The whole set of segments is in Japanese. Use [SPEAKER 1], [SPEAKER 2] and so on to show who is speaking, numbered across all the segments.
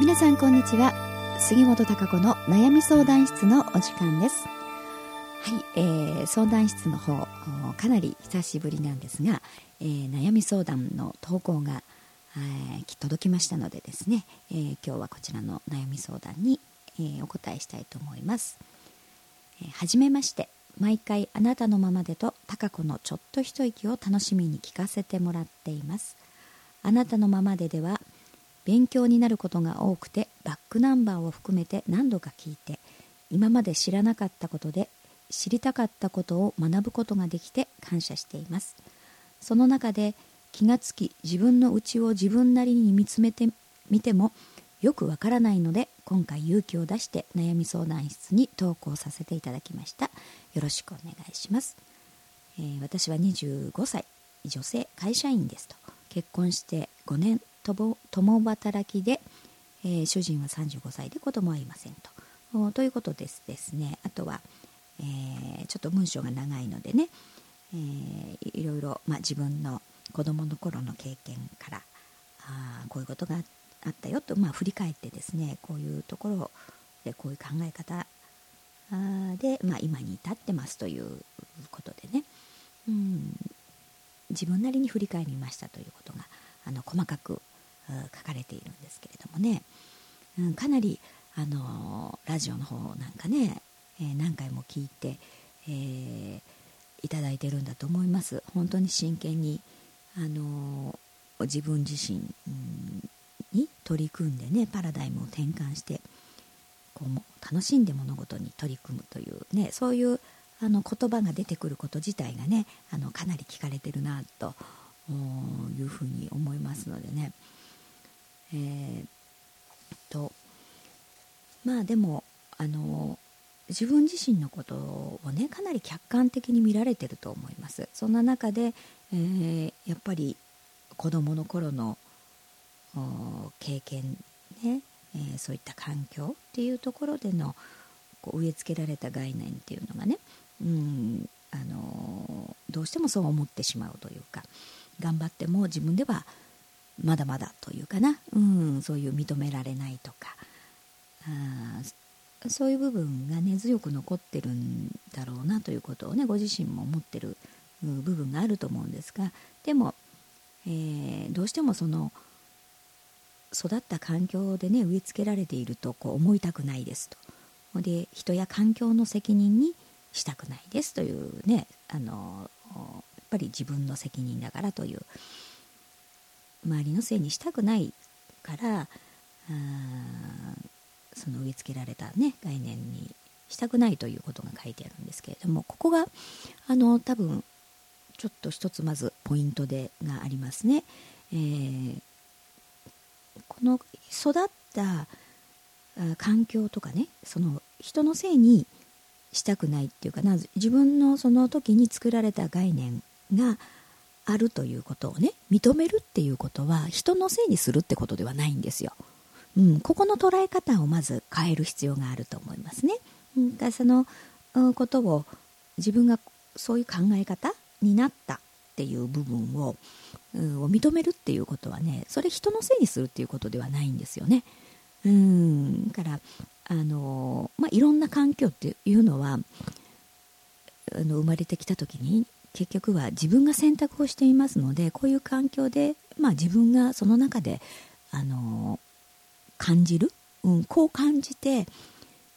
[SPEAKER 1] 皆さんこんにちは。杉本孝子の悩み相談室のお時間です。はい、えー、相談室の方かなり久しぶりなんですが、えー、悩み相談の投稿が、えー、届きましたのでですね、えー、今日はこちらの悩み相談に、えー、お答えしたいと思います、えー、はじめまして毎回あなたのままでと孝子のちょっと一息を楽しみに聞かせてもらっています。あなたのままででは勉強になることが多くてバックナンバーを含めて何度か聞いて今まで知らなかったことで知りたかったことを学ぶことができて感謝しています。その中で気がつき自分の内を自分なりに見つめてみてもよくわからないので今回勇気を出して悩み相談室に投稿させていただきました。よろしくお願いします、えー、私は25歳女性会社員ですと。結婚して5年共働きで、えー、主人は35歳で子供はいませんと。ということですですね。あとは、えー、ちょっと文章が長いのでね、えー、いろいろ、まあ、自分の子供の頃の経験からあこういうことがあったよと、まあ、振り返ってですねこういうところでこういう考え方で、まあ、今に至ってますということでね、うん、自分なりに振り返りましたということがあの細かく書かれているんですけれどもね、うん、かなりあのラジオの方なんかね、えー、何回も聞いて、えー、いただいてるんだと思います。本当に真剣にあの自分自身、に取り組んでねパラダイムを転換してこう楽しんで物事に取り組むというねそういうあの言葉が出てくること自体がねあのかなり聞かれてるなというふうに思いますのでね。えー、とまあでもあの自分自身のことをねかなり客観的に見られてると思います。そんな中で、えー、やっぱり子どもの頃の経験ね、えー、そういった環境っていうところでのこう植え付けられた概念っていうのがね、うんあのどうしてもそう思ってしまうというか頑張っても自分ではまだまだというかな、うん、そういう認められないとか。あそういう部分が根強く残ってるんだろうなということをねご自身も思ってる部分があると思うんですが。でも、えー、どうしてもその育った環境でね植え付けられているとこう思いたくないですと。で人や環境の責任にしたくないですというねあのやっぱり自分の責任だからという。周りのせいにしたくないからその植え付けられた、ね、概念にしたくないということが書いてあるんですけれどもここがあの多分ちょっと一つまずポイントでがありますね。えー、この育った環境とかねその人のせいにしたくないっていうかな自分のその時に作られた概念があるということをね認めるっていうことは人のせいにするってことではないんですよ。うん、ここの捉え方をまず変える必要があると思いますね。うん、だそのことを自分がそういう考え方になったっていう部分を,、うん、を認めるっていうことはねそれ人のせいにするっていうことではないんですよね。うんだからあの、まあ、いろんな環境っていうのはあの生まれてきた時に結局は自分が選択をしていますのでこういう環境で、まあ、自分がその中で、あの感じる、うん、こう感じて、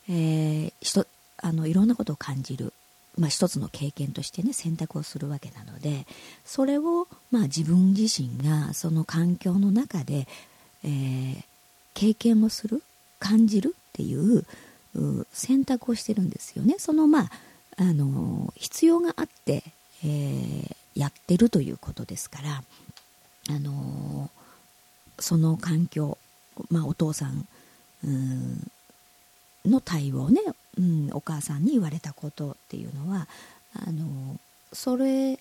[SPEAKER 1] えー、あのいろんなことを感じる、まあ、一つの経験としてね選択をするわけなのでそれを、まあ、自分自身がその環境の中で、えー、経験をする感じるっていう選択をしてるんですよね。そのまああの必要があってえー、やってるということですから、あのー、その環境、まあ、お父さんの対応ね、うん、お母さんに言われたことっていうのはあのー、それ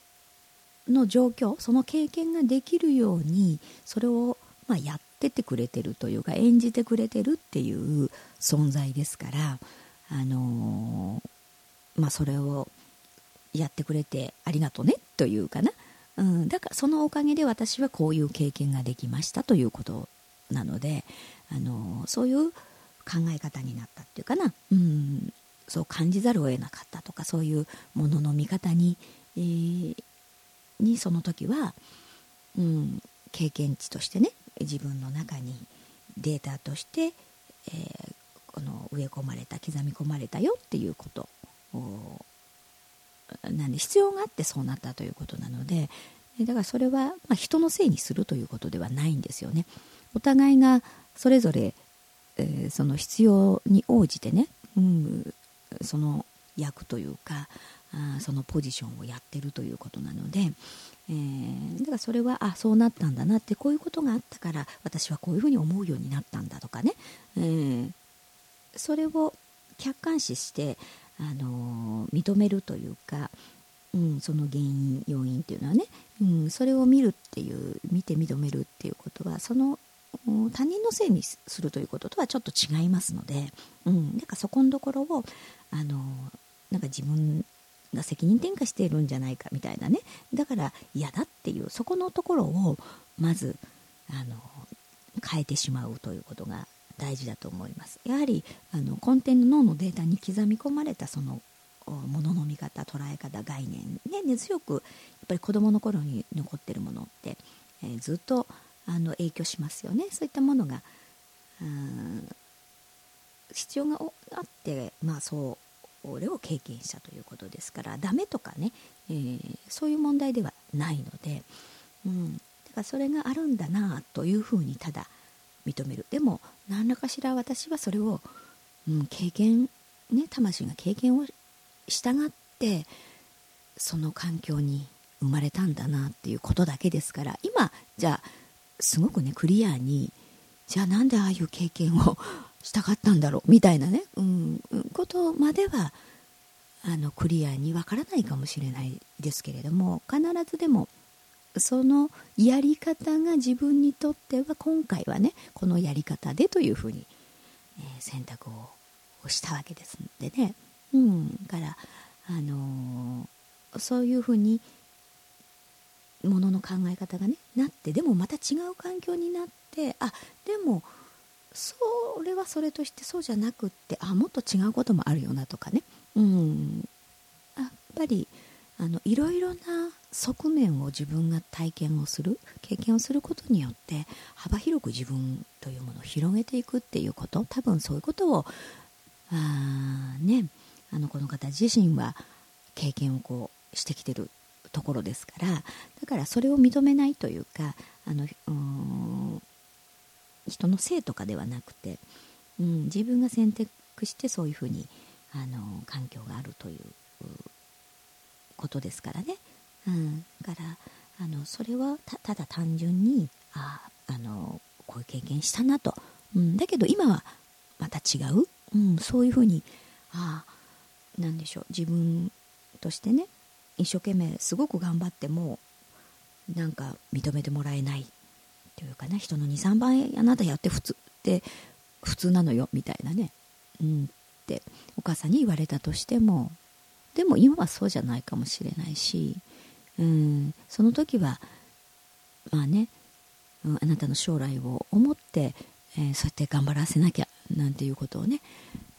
[SPEAKER 1] の状況その経験ができるようにそれを、まあ、やっててくれてるというか演じてくれてるっていう存在ですから、あのまあ、それをやってくれてありがとねというかな、うん、だからそのおかげで私はこういう経験ができましたということなのであのそういう考え方になったっていうかな、うん、そう感じざるを得なかったとかそういうものの見方に、えー、にその時は、うん、経験値としてね自分の中にデータとして、えー、この植え込まれた刻み込まれたよっていうことなんで必要があってそうなったということなのでだからそれは、ま、人のせいにするということではないんですよね。お互いがそれぞれ、えー、その必要に応じてね、うん、その役というかあそのポジションをやってるということなので、えー、だからそれはあそうなったんだなってこういうことがあったから私はこういうふうに思うようになったんだとかね、えー、それを客観視して、あの認めるというか、うん、その原因要因っていうのはね、うん、それを見るっていう見て認めるっていうことはその他人のせいにするということとはちょっと違いますので、うん、なんかそこのところをあのなんか自分が責任転嫁しているんじゃないかみたいなね。だから嫌だっていうそこのところをまずあの変えてしまうということが大事だと思います。やはりあの根底の脳のデータに刻み込まれたそのものの見方捉え方概念、ね、根強くやっぱり子どもの頃に残ってるものって、えー、ずっとあの影響しますよね。そういったものが必要があって、まあ、それを経験したということですからダメとかね、えー、そういう問題ではないので、うん、だからそれがあるんだなというふうにただ認める。でも何らかしら私はそれを、うん、経験ね魂が経験を従ってその環境に生まれたんだなっていうことだけですから今じゃあすごくねクリアにじゃあなんでああいう経験をしたかったんだろうみたいなね、うん、ことまではあのクリアにわからないかもしれないですけれども必ずでもそのやり方が自分にとっては今回はねこのやり方でというふうに、え、選択をしたわけですのでね、うん、からあのー、そういうふうにものの考え方がねなってでもまた違う環境になってあでもそれはそれとしてそうじゃなくってあもっと違うこともあるよなとかね、うん、やっぱりあのいろいろな側面を自分が体験をする経験をすることによって幅広く自分というものを広げていくっていうこと多分そういうことをあ、ね、あのこの方自身は経験をこうしてきてるところですからだからそれを認めないというかあの人のせいとかではなくて、うん、自分が選択してそういうふうにあの環境があるということですからね。うん、だからあのそれはただ単純にああのこういう経験したなと、うん、だけど今はまた違う、うん、そういうふうにあなんでしょう。自分としてね一生懸命すごく頑張ってもなんか認めてもらえないというかね人の23倍あなたやって普通って普通なのよみたいなね、うん、ってお母さんに言われたとしても。でも今はそうじゃないかもしれないし、うん、その時はまあね、うん、あなたの将来を思って、えー、そうやって頑張らせなきゃなんていうことをね、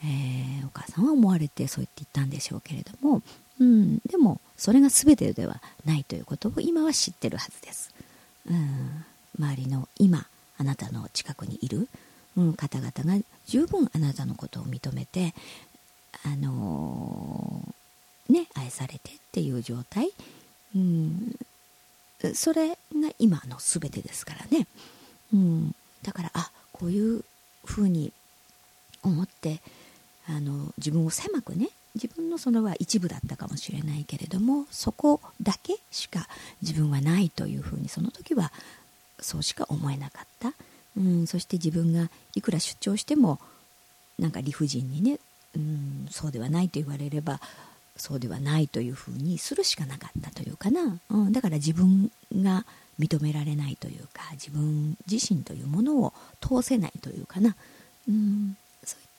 [SPEAKER 1] えー、お母さんは思われてそう言って言ったんでしょうけれども、うん、でもそれが全てではないということを今は知ってるはずです、うん、周りの今あなたの近くにいる、うん、方々が十分あなたのことを認めてあのー、ね愛されてっていう状態、うん、それが今の全てですからね、うん、だからあこういうふうに思ってあの自分を狭くね自分のそのは一部だったかもしれないけれどもそこだけしか自分はないというふうにその時はそうしか思えなかった、うん、そして自分がいくら出張してもなんか理不尽にね、うん、そうではないと言われればそうではないというふうにするしかなかったというかな、うん、だから自分が認められないというか自分自身というものを通せないというかな、うん、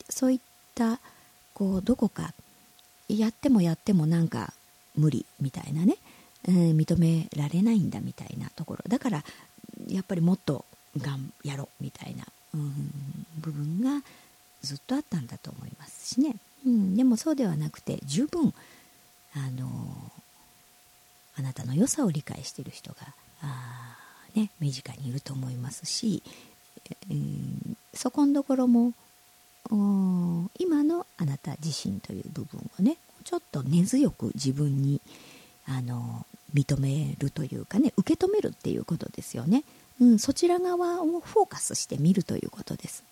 [SPEAKER 1] そういったこうどこかやってもやってもなんか無理みたいなね、えー、認められないんだみたいなところ。だからやっぱりもっとがんやろうみたいな、うん、部分がずっとあったんだと思いますしね、うん、でもそうではなくて十分あのあなたの良さを理解している人があ、ね、身近にいると思いますし、うん、そこんところも今のあなた自身という部分をねちょっと根強く自分にあの認めるというかね受け止めるっていうことですよね、うん、そちら側をフォーカスしてみるということです、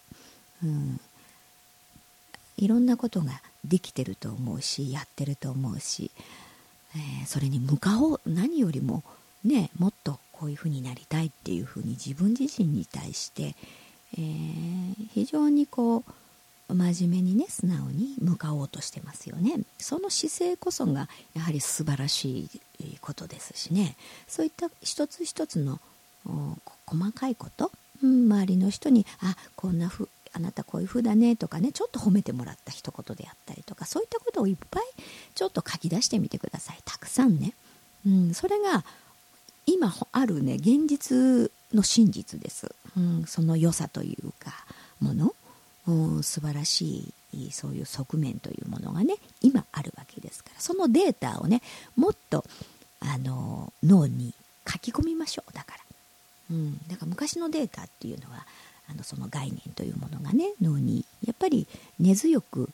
[SPEAKER 1] うん、いろんなことができてると思うしやってると思うし、えー、それに向かおう何よりもねもっとこういうふうになりたいっていうふうに自分自身に対して、えー、非常にこう真面目にね素直に向かおうとしてますよね。その姿勢こそがやはり素晴らしいことですしね。そういった一つ一つの細かいこと、うん、周りの人にあこんなふあなたこういう風だねとかねちょっと褒めてもらった一言であったりとかそういったことをいっぱいちょっと書き出してみてください。たくさんね、うん、それが今あるね現実の真実です、うん、その良さというかもの、うん、素晴らしいそういう側面というものがね今あるわけですから。そのデータをねもっとあの脳に書き込みましょう。だから、うん、だから昔のデータっていうのはあのその概念というものがね脳にやっぱり根強く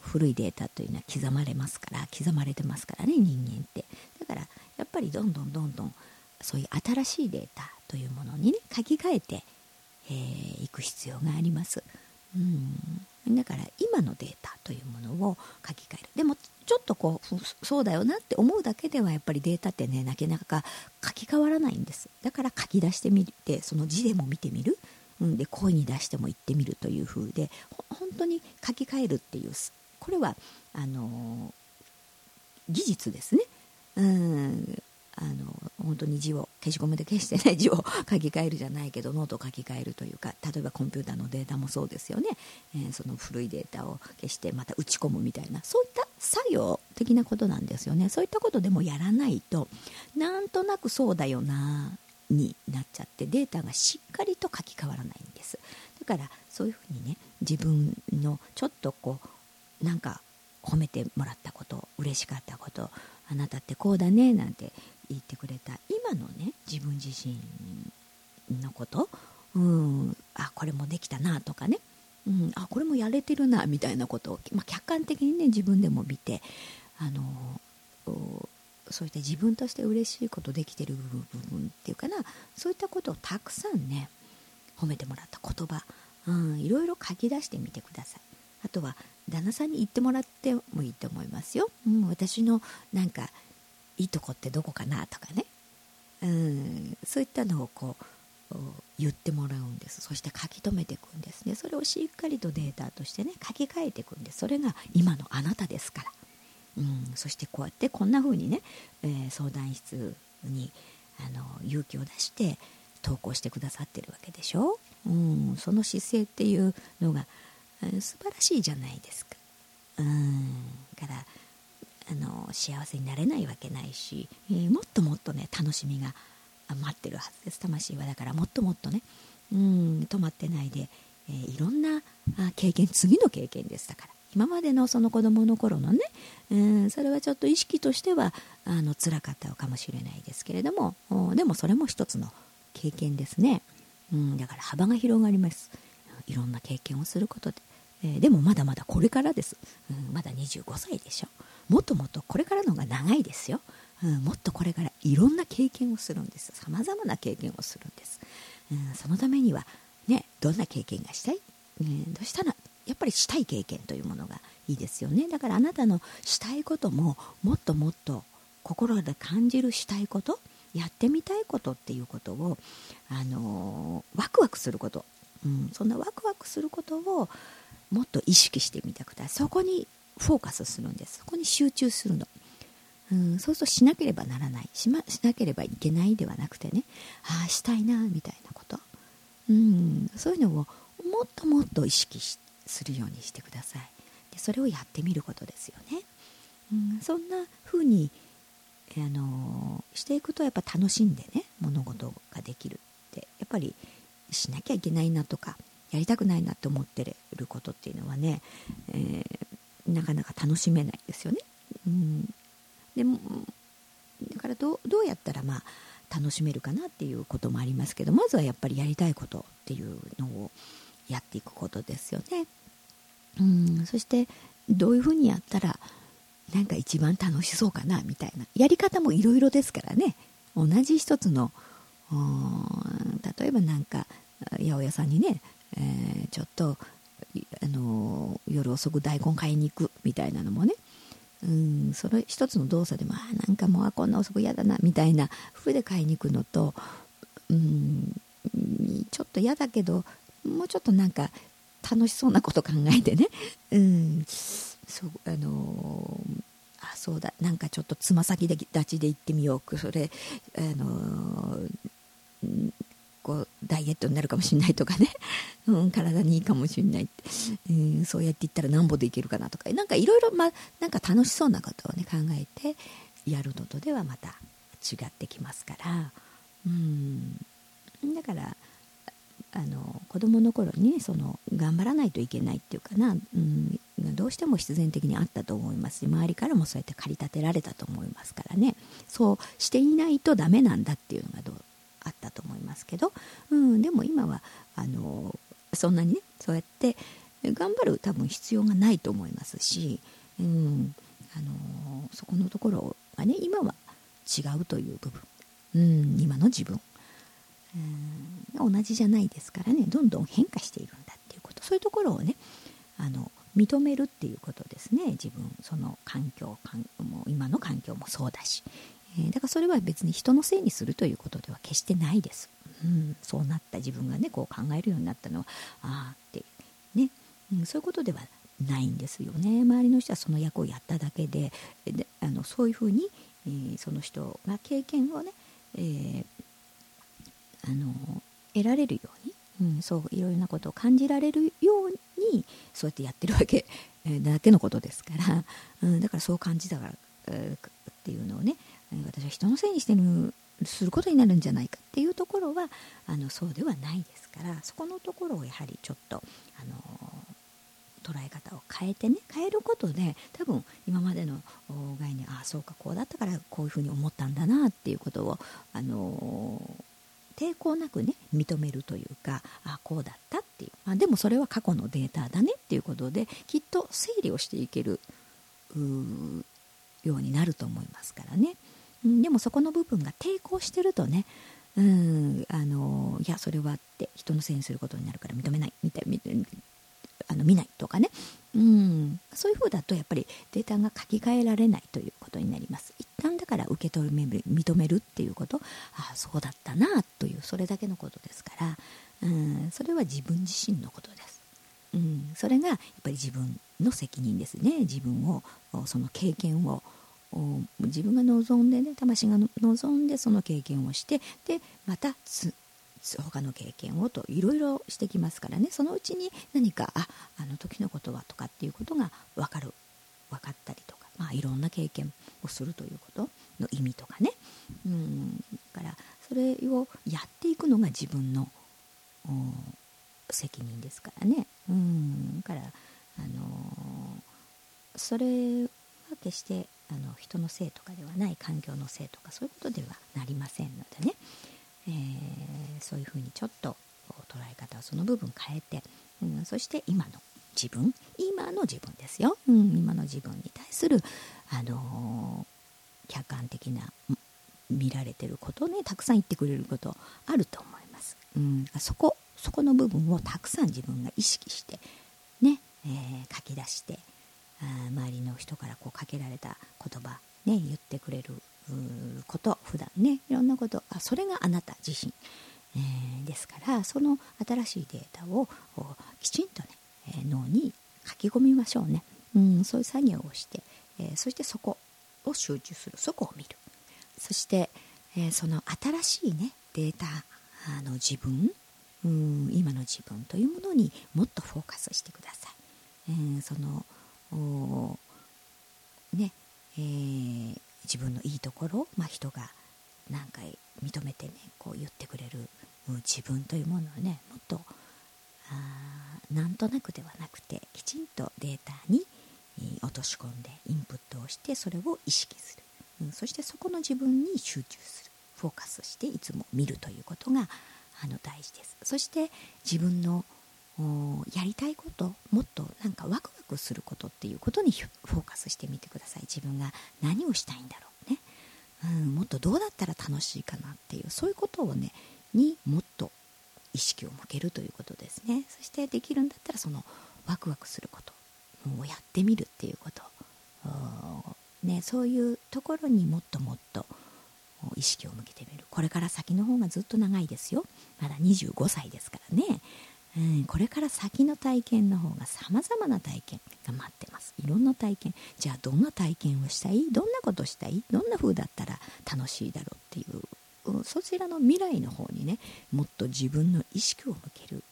[SPEAKER 1] 古いデータというのは刻まれますから刻まれてますからね人間って。だからやっぱりどんどんどんどんそういう新しいデータというものにね書き換えてい、えー、く必要があります。うん。だから今のデータというものを書き換える。でもちょっとこうそうだよなって思うだけではやっぱりデータってねなかなか書き換わらないんです。だから書き出してみてその字でも見てみる、うん、で声に出しても言ってみるという風で本当に書き換えるっていうこれはあの技術ですね。うん。あの本当に字を消しゴムで消してない字を書き換えるじゃないけどノートを書き換えるというか例えばコンピューターのデータもそうですよね、えー、その古いデータを消してまた打ち込むみたいなそういった作業的なことなんですよね。そういったことでもやらないとなんとなくそうだよな。になっちゃってデータがしっかりと書き換わらないんです。だからそういうふうにね自分のちょっとこうなんか褒めてもらったこと嬉しかったことあなたってこうだねなんて言ってくれた今のね自分自身のことうんあこれもできたなとかね、うん、あこれもやれてるなみたいなことを、まあ、客観的にね自分でも見てあのそういった自分として嬉しいことできてる部分っていうかなそういったことをたくさんね褒めてもらった言葉、うん、いろいろ書き出してみてください。あとは旦那さんに言ってもらってもいいと思いますよ、うん、私のなんかいいとこってどこかなとかね、うん、そういったのをこう言ってもらうんです。そして書き留めていくんですね。それをしっかりとデータとしてね書き換えていくんです。それが今のあなたですから、うん、そしてこうやってこんな風にね、えー、相談室にあの勇気を出して投稿してくださってるわけでしょ、うん、その姿勢っていうのが、えー、素晴らしいじゃないですか。うん。からあの幸せになれないわけないし、えー、もっともっとね楽しみが待ってるはずです。魂はだからもっともっとねうん止まってないで、えー、いろんな経験次の経験ですだから。今までのその子供の頃のね、うん、それはちょっと意識としてはあの辛かったかもしれないですけれどもでもそれも一つの経験ですね、うん、だから幅が広がります。いろんな経験をすることで、えー、でもまだまだこれからです、うん、まだ25歳でしょ。もっともっとこれからの方が長いですよ、うん、もっとこれからいろんな経験をするんです。さまざまな経験をするんです、うん、そのためにはねどんな経験がしたい、うん、どうしたらやっぱりしたい経験というものがいいですよね。だからあなたのしたいことももっともっと心で感じるしたいことやってみたいことっていうことを、あのー、ワクワクすること、うん、そんなワクワクすることをもっと意識してみてください。そこにフォーカスするんです。そこに集中するの、うん、そうするとしなければならない。し,、ま、しなければいけないではなくてね。ああしたいなみたいなこと、うん、そういうのをもっともっと意識してするようにしてください。でそれをやってみることですよね、うん、そんな風にあのしていくとやっぱ楽しんでね物事ができるってやっぱりしなきゃいけないなとかやりたくないなって思ってることっていうのはね、えー、なかなか楽しめないですよね。うん、でもだからどどうやったらまあ楽しめるかなっていうこともありますけどまずはやっぱりやりたいことっていうのをやっていくことですよね。うんそしてどういうふうにやったらなんか一番楽しそうかなみたいな。やり方もいろいろですからね。同じ一つの例えばなんか八百屋さんにね、えー、ちょっと、あのー、夜遅く大根買いに行くみたいなのもね。うんそれ一つの動作でもあなんかもうこんな遅く嫌だなみたいな風で買いに行くのとうんちょっと嫌だけどもうちょっとなんか楽しそうなこと考えてね。うん。そうあのー、あそうだ。なんかちょっとつま先立ちで行ってみよう。それあのー、こうダイエットになるかもしれないとかね、うん、体にいいかもしれないって、うん、そうやって言ったらなんぼできるかなとか。なんかいろいろまなんか楽しそうなことをね考えてやるのとではまた違ってきますから、うん、だからあの子供の頃にその頑張らないといけないっていうかな、うん、どうしても必然的にあったと思いますし周りからもそうやって駆り立てられたと思いますからね。そうしていないとダメなんだっていうのがどうあったと思いますけど、うん、でも今はあのそんなにねそうやって頑張る多分必要がないと思いますし、うん、あのそこのところがね今は違うという部分、うん、今の自分。同じじゃないですからね。どんどん変化しているんだっていうこと。そういうところをねあの認めるっていうことですね。自分その環境も今の環境もそうだし、えー、だからそれは別に人のせいにするということでは決してないです、うん、そうなった自分がねこう考えるようになったのはああってね、うん、そういうことではないんですよね。周りの人はその役をやっただけでであのそういうふうに、えー、その人が経験をね、えーあの得られるように、うん、そういろいろなことを感じられるようにそうやってやってるわけ、えだけのことですから、うん、だからそう感じたから、えー、っていうのをね私は人のせいにしてるすることになるんじゃないかっていうところはあのそうではないですからそこのところをやはりちょっと、あの捉え方を変えてね変えることで多分今までの概念ああそうかこうだったからこういうふうに思ったんだなっていうことを、あの抵抗なくね認めるというかあこうだったっていう、まあ、でもそれは過去のデータだねっていうことできっと整理をしていけるようになると思いますからね、うん、でもそこの部分が抵抗してるとねうんあのいやそれはって人のせいにすることになるから認めないみたいあの見ないとかね。うん。そういうふうだとやっぱりデータが書き換えられないということになります。一旦だから受け止める認めるっていうこと。ああそうだったなというそれだけのことですから。うんそれは自分自身のことです、うん、それがやっぱり自分の責任ですね。自分をその経験を自分が望んでね魂が望んでその経験をしてでまたつ他の経験をといろいろしてきますからね。そのうちに何かああの時のことはとかっていうことが分かる。分かったりとか、まあ、いろんな経験をするということの意味とかね。うん。だからそれをやっていくのが自分の責任ですからね。うん。だからあのー、それは決してあの人のせいとかではない環境のせいとかそういうことではなりませんのでね。えー、そういうふうにちょっと捉え方をその部分変えて、うん、そして今の自分今の自分ですよ、うん、今の自分に対する、あのー、客観的な見られてることをねたくさん言ってくれることあると思います、うん、そこそこの部分をたくさん自分が意識してね、えー、書き出してあ周りの人からこうかけられた言葉ね言ってくれること普段ねいろんなことあそれがあなた自身、えー、ですからその新しいデータをきちんとね、え、脳に書き込みましょうね、うん、そういう作業をして、えー、そしてそこを集中する。そこを見る。そして、えその新しいねデータの自分うん今の自分というものにもっとフォーカスしてください、えー、そのねえー、自分のいいところ、まあ、人が何回認めてねこう言ってくれる自分というものをねもっとああなんとなくではなくてきちんとデータに落とし込んでインプットをしてそれを意識する、うん、そしてそこの自分に集中する。フォーカスしていつも見るということがあの大事です。そして自分のやりたいこともっとなんかワクワクすることっていうことにフォーカスしてみてください。自分が何をしたいんだろう、うん、もっとどうだったら楽しいかなっていうそういうことをねにもっと意識を向けるということですね。そしてできるんだったらそのワクワクすることをやってみるっていうこと、ね、そういうところにもっともっと意識を向けてみる。これから先の方がずっと長いですよ。まだ25歳ですからね、うん、これから先の体験の方がさまざまな体験が待ってます。いろんな体験。じゃあどんな体験をしたい？どんなことしたい？どんな風だったら楽しいだろうっていう。そちらの未来の方にねもっと自分の意識を向ける、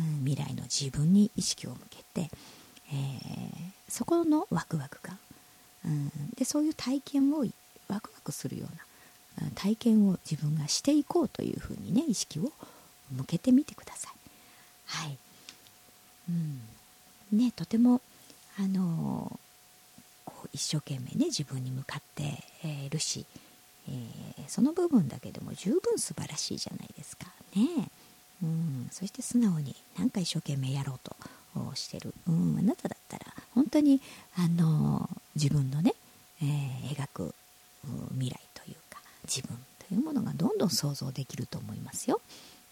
[SPEAKER 1] うん、未来の自分に意識を向けて、えー、そこのワクワク感、うん、でそういう体験をワクワクするような体験を自分がしていこうというふうにね意識を向けてみてください。はい、うん。ね、とても、あのこう一生懸命ね自分に向かってい、るし、えー、その部分だけでも十分素晴らしいじゃないですか。ね。うん、そして素直に何か一生懸命やろうとしてる、うん、あなただったら本当に、あの自分のね、えー、描く未来というか自分というものがどんどん想像できると思いますよ。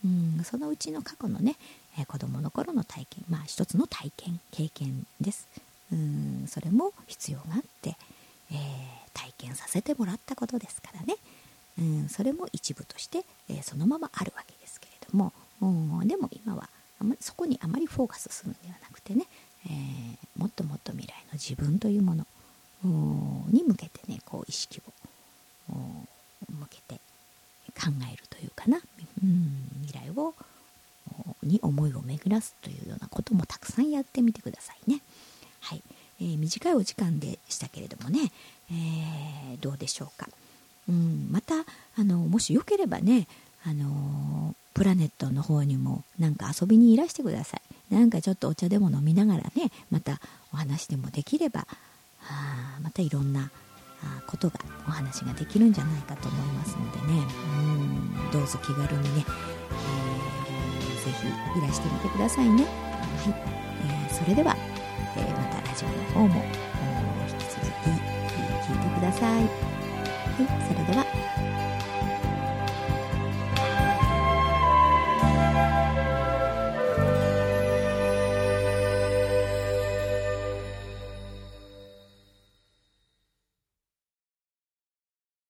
[SPEAKER 1] うん。そのうちの過去のね、えー、子供の頃の体験まあ一つの体験経験です。うんそれも必要があって、えー、体験させてもらったことですからねうんそれも一部として、えー、そのままあるわけですけれどもうんでも今はあまりそこにあまりフォーカスするのではなくてね、えー、もっともっと未来の自分というものに向けてねこう意識を向けて考えるというかな、うん、未来をに思いを巡らすというようなこともたくさんやってみてくださいね。はい。えー、短いお時間でしたけれどもね、えー、どうでしょうか。うん、またあのもしよければね、あのプラネットの方にもなんか遊びにいらしてください。なんかちょっとお茶でも飲みながらねまたお話でもできればあまたいろんなことがお話ができるんじゃないかと思いますのでね。うんどうぞ気軽にね、えー、ぜひいらしてみてくださいね、はい。えー、それでは、えー、またラジオの方も引き続き聞いてください。はいそれでは。